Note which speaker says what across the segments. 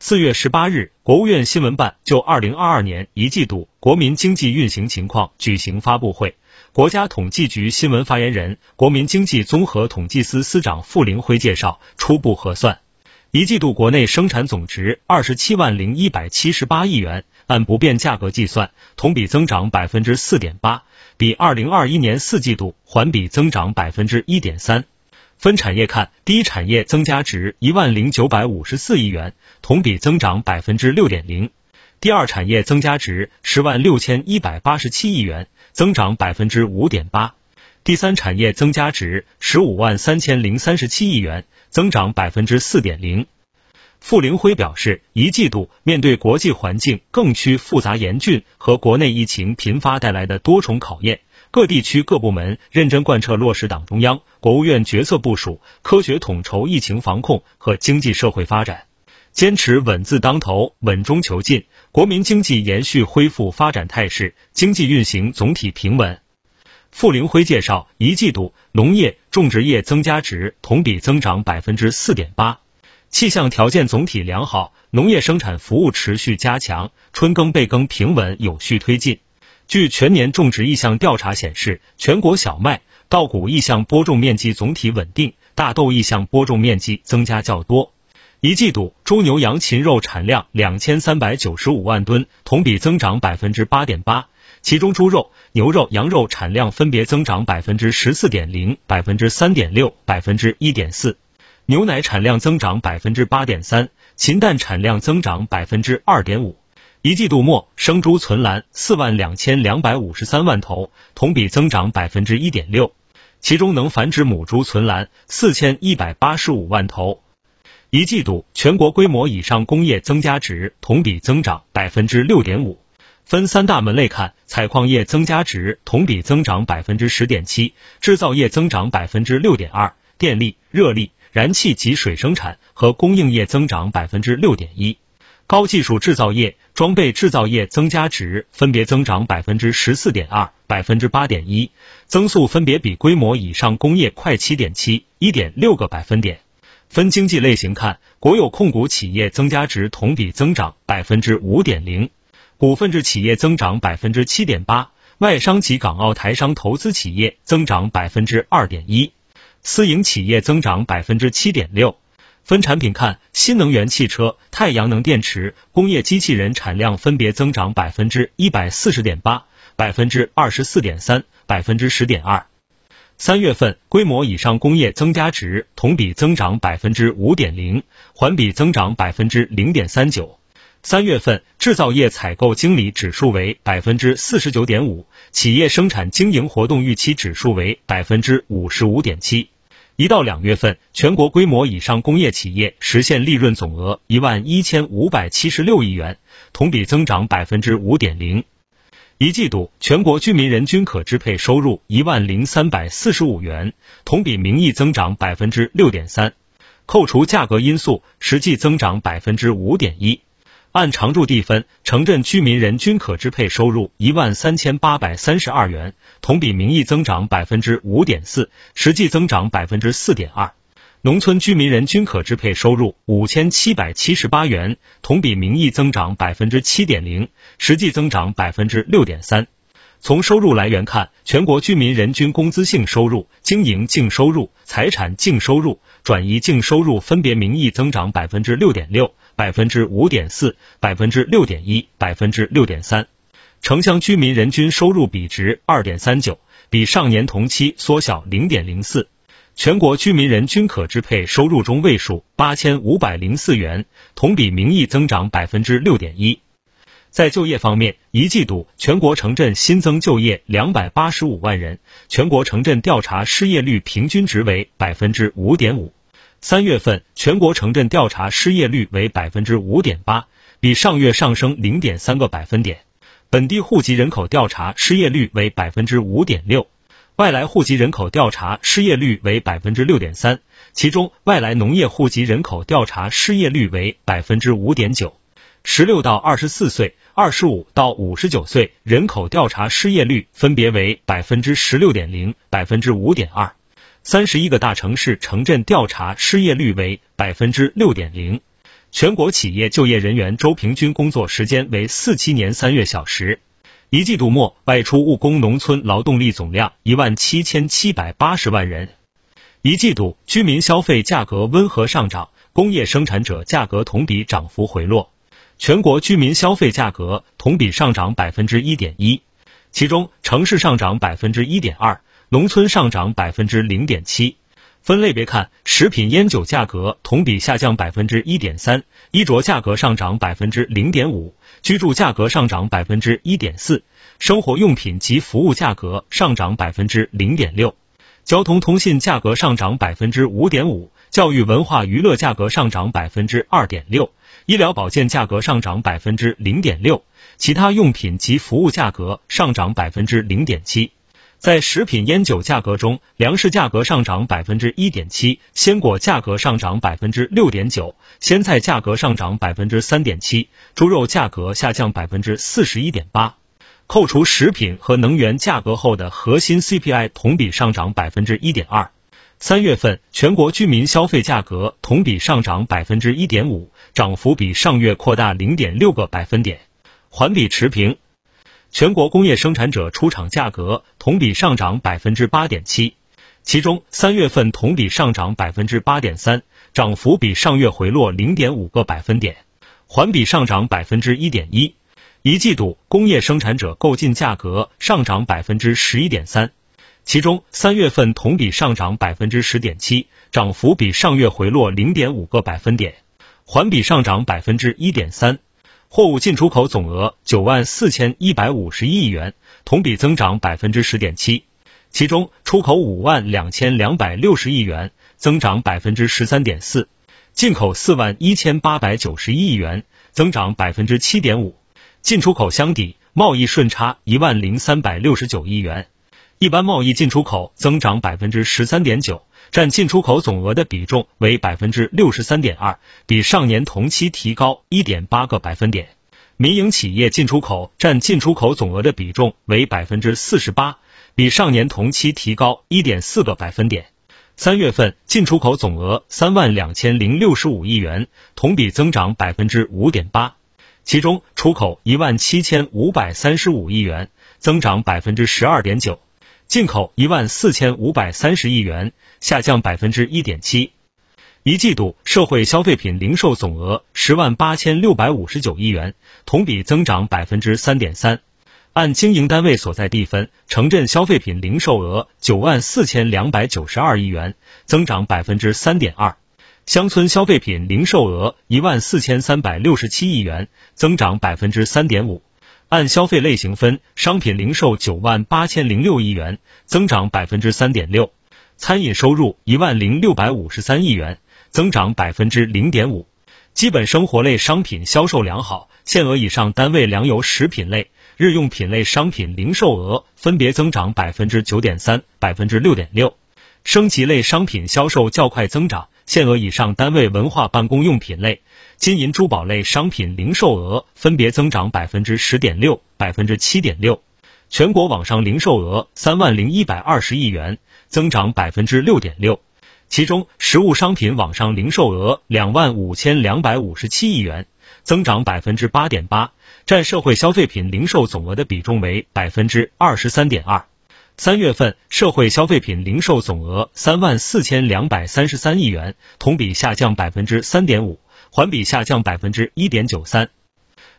Speaker 1: 四月十八日，国务院新闻办就二零二二年一季度国民经济运行情况举行发布会。国家统计局新闻发言人、国民经济综合统计司司长傅凌辉介绍，初步核算，一季度国内生产总值二十七万零一百七十八亿元，按不变价格计算，同比增长百分之四点八，比二零二一年四季度环比增长百分之一点三。分产业看，第一产业增加值一万零九百五十四亿元，同比增长百分之六点零；第二产业增加值十万六千一百八十七亿元，增长百分之五点八；第三产业增加值十五万三千零三十七亿元，增长百分之四点零。傅凌辉表示，一季度面对国际环境更趋复杂严峻和国内疫情频发带来的多重考验。各地区各部门认真贯彻落实党中央、国务院决策部署，科学统筹疫情防控和经济社会发展，坚持稳字当头、稳中求进，国民经济延续恢复发展态势，经济运行总体平稳。傅凌辉介绍，一季度农业种植业增加值同比增长百分之四点八，气象条件总体良好，农业生产服务持续加强，春耕备耕平稳有序推进。据全年种植意向调查显示，全国小麦、稻谷意向播种面积总体稳定，大豆意向播种面积增加较多。一季度猪牛羊禽肉产量两千三百九十五万吨，同比增长百分之八点八，其中猪肉、牛肉、羊肉产量分别增长百分之十四点零、百分之三点六、百分之一点四，牛奶产量增长百分之八点三，禽蛋产量增长百分之二点五。一季度末，生猪存栏四万两千两百五十三万头，同比增长百分之一点六。其中，能繁殖母猪存栏四千一百八十五万头。一季度全国规模以上工业增加值同比增长百分之六点五。分三大门类看，采矿业增加值同比增长百分之十点七，制造业增长百分之六点二，电力、热力、燃气及水生产和供应业增长百分之六点一。高技术制造业、装备制造业增加值分别增长百分之十四点二、百分之八点一，增速分别比规模以上工业快七点七、一点六个百分点。分经济类型看，国有控股企业增加值同比增长百分之五点零，股份制企业增长百分之七点八，外商及港澳台商投资企业增长百分之二点一，私营企业增长百分之七点六。分产品看，新能源汽车、太阳能电池、工业机器人产量分别增长百分之一百四十点八、百分之二十四点三、百分之十点二。三月份规模以上工业增加值同比增长百分之五点零，环比增长百分之零点三九。三月份制造业采购经理指数为百分之四十九点五，企业生产经营活动预期指数为百分之五十五点七。一到两月份，全国规模以上工业企业实现利润总额一万一千五百七十六亿元，同比增长百分之五点零。一季度全国居民人均可支配收入一万零三百四十五元，同比名义增长百分之六点三，扣除价格因素，实际增长百分之五点一。按常住地分，城镇居民人均可支配收入一万三千八百三十二元，同比名义增长百分之五点四，实际增长百分之四点二。农村居民人均可支配收入五千七百七十八元，同比名义增长百分之七点零，实际增长百分之六点三。从收入来源看，全国居民人均工资性收入、经营净收入、财产净收入、转移净收入分别名义增长百分之六点六、百分之五点四、百分之六点一、百分之六点三。城乡居民人均收入比值二点三九，比上年同期缩小零点零四。全国居民人均可支配收入中位数八千五百零四元，同比名义增长百分之六点一。在就业方面，一季度全国城镇新增就业两百八十五万人，全国城镇调查失业率平均值为百分之五点五。三月份全国城镇调查失业率为百分之五点八，比上月上升零点三个百分点。本地户籍人口调查失业率为百分之五点六，外来户籍人口调查失业率为百分之六点三，其中外来农业户籍人口调查失业率为百分之五点九。十六到二十四岁、二十五到五十九岁人口调查失业率分别为百分之十六点零、百分之五点二。三十一个大城市城镇调查失业率为百分之六点零。全国企业就业人员周平均工作时间为四七年三月小时。一季度末外出务工农村劳动力总量一万七千七百八十万人。一季度居民消费价格温和上涨，工业生产者价格同比涨幅回落。全国居民消费价格同比上涨百分之一点一，其中城市上涨百分之一点二，农村上涨百分之零点七。分类别看，食品烟酒价格同比下降百分之一点三，衣着价格上涨百分之零点五，居住价格上涨百分之一点四，生活用品及服务价格上涨百分之零点六，交通通信价格上涨百分之五点五，教育文化娱乐价格上涨百分之二点六，医疗保健价格上涨百分之零点六，其他用品及服务价格上涨百分之零点七。在食品烟酒价格中，粮食价格上涨百分之一点七，鲜果价格上涨百分之六点九，鲜菜价格上涨百分之三点七，猪肉价格下降百分之四十一点八。扣除食品和能源价格后的核心 CPI 同比上涨百分之一点二。三月份全国居民消费价格同比上涨百分之一点五，涨幅比上月扩大零点六个百分点，环比持平。全国工业生产者出厂价格同比上涨百分之八点七，其中三月份同比上涨百分之八点三，涨幅比上月回落零点五个百分点，环比上涨百分之一点一。一季度工业生产者购进价格上涨百分之十一点三，其中三月份同比上涨百分之十点七，涨幅比上月回落零点五个百分点，环比上涨百分之一点三。货物进出口总额九万四千一百五十一亿元，同比增长百分之十点七，其中出口五万两千两百六十亿元，增长百分之十三点四，进口四万一千八百九十一亿元，增长百分之七点五，进出口相抵，贸易顺差一万零三百六十九亿元，一般贸易进出口增长百分之十三点九。占进出口总额的比重为百分之六十三点二，比上年同期提高一点八个百分点。民营企业进出口占进出口总额的比重为百分之四十八，比上年同期提高一点四个百分点。三月份进出口总额三万两千零六十五亿元，同比增长百分之五点八，其中出口一万七千五百三十五亿元，增长百分之十二点九。进口一万四千五百三十亿元，下降百分之一点七。一季度社会消费品零售总额十万八千六百五十九亿元，同比增长百分之三点三。按经营单位所在地分，城镇消费品零售额九万四千两百九十二亿元，增长百分之三点二；乡村消费品零售额一万四千三百六十七亿元，增长百分之三点五。按消费类型分，商品零售九万八千零六亿元，增长百分之三点六；餐饮收入一万零六百五十三亿元，增长百分之零点五；基本生活类商品销售良好，限额以上单位粮油食品类、日用品类商品零售额分别增长百分之九点三、百分之六点六；升级类商品销售较快增长，限额以上单位文化办公用品类。金银珠宝类商品零售额分别增长百分之十点六、百分之七点六，全国网上零售额三万零一百二十亿元，增长百分之六点六，其中实物商品网上零售额两万五千两百五十七亿元，增长百分之八点八，占社会消费品零售总额的比重为百分之二十三点二。三月份社会消费品零售总额三万四千两百三十三亿元，同比下降百分之三点五。环比下降百分之一点九三。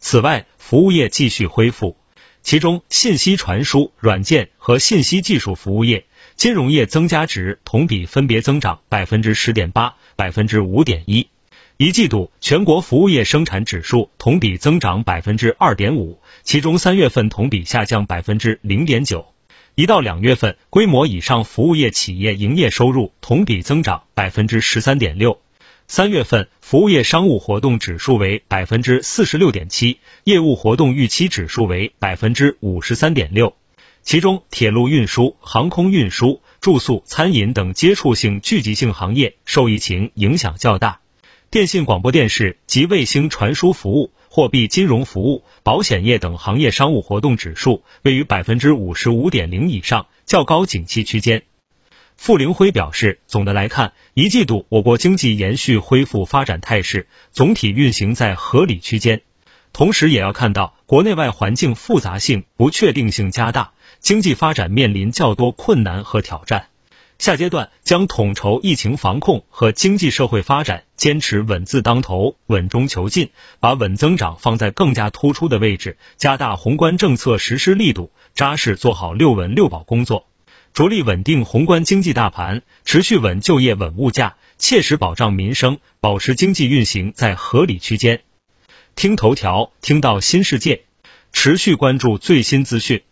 Speaker 1: 此外，服务业继续恢复，其中信息传输、软件和信息技术服务业、金融业增加值同比分别增长百分之十点八、百分之五点一。一季度全国服务业生产指数同比增长百分之二点五，其中三月份同比下降百分之零点九。一到两月份，规模以上服务业企业营业收入同比增长百分之十三点六。三月份服务业商务活动指数为百分之四十六点七，业务活动预期指数为百分之五十三点六。其中，铁路运输、航空运输、住宿、餐饮等接触性聚集性行业受疫情影响较大。电信广播电视及卫星传输服务、货币金融服务、保险业等行业商务活动指数位于百分之五十五点零以上，较高景气区间。傅凌辉表示，总的来看，一季度我国经济延续恢复发展态势，总体运行在合理区间。同时，也要看到国内外环境复杂性、不确定性加大，经济发展面临较多困难和挑战。下阶段将统筹疫情防控和经济社会发展，坚持稳字当头、稳中求进，把稳增长放在更加突出的位置，加大宏观政策实施力度，扎实做好六稳六保工作。着力稳定宏观经济大盘，持续稳就业、稳物价，切实保障民生，保持经济运行在合理区间。听头条，听到新世界，持续关注最新资讯。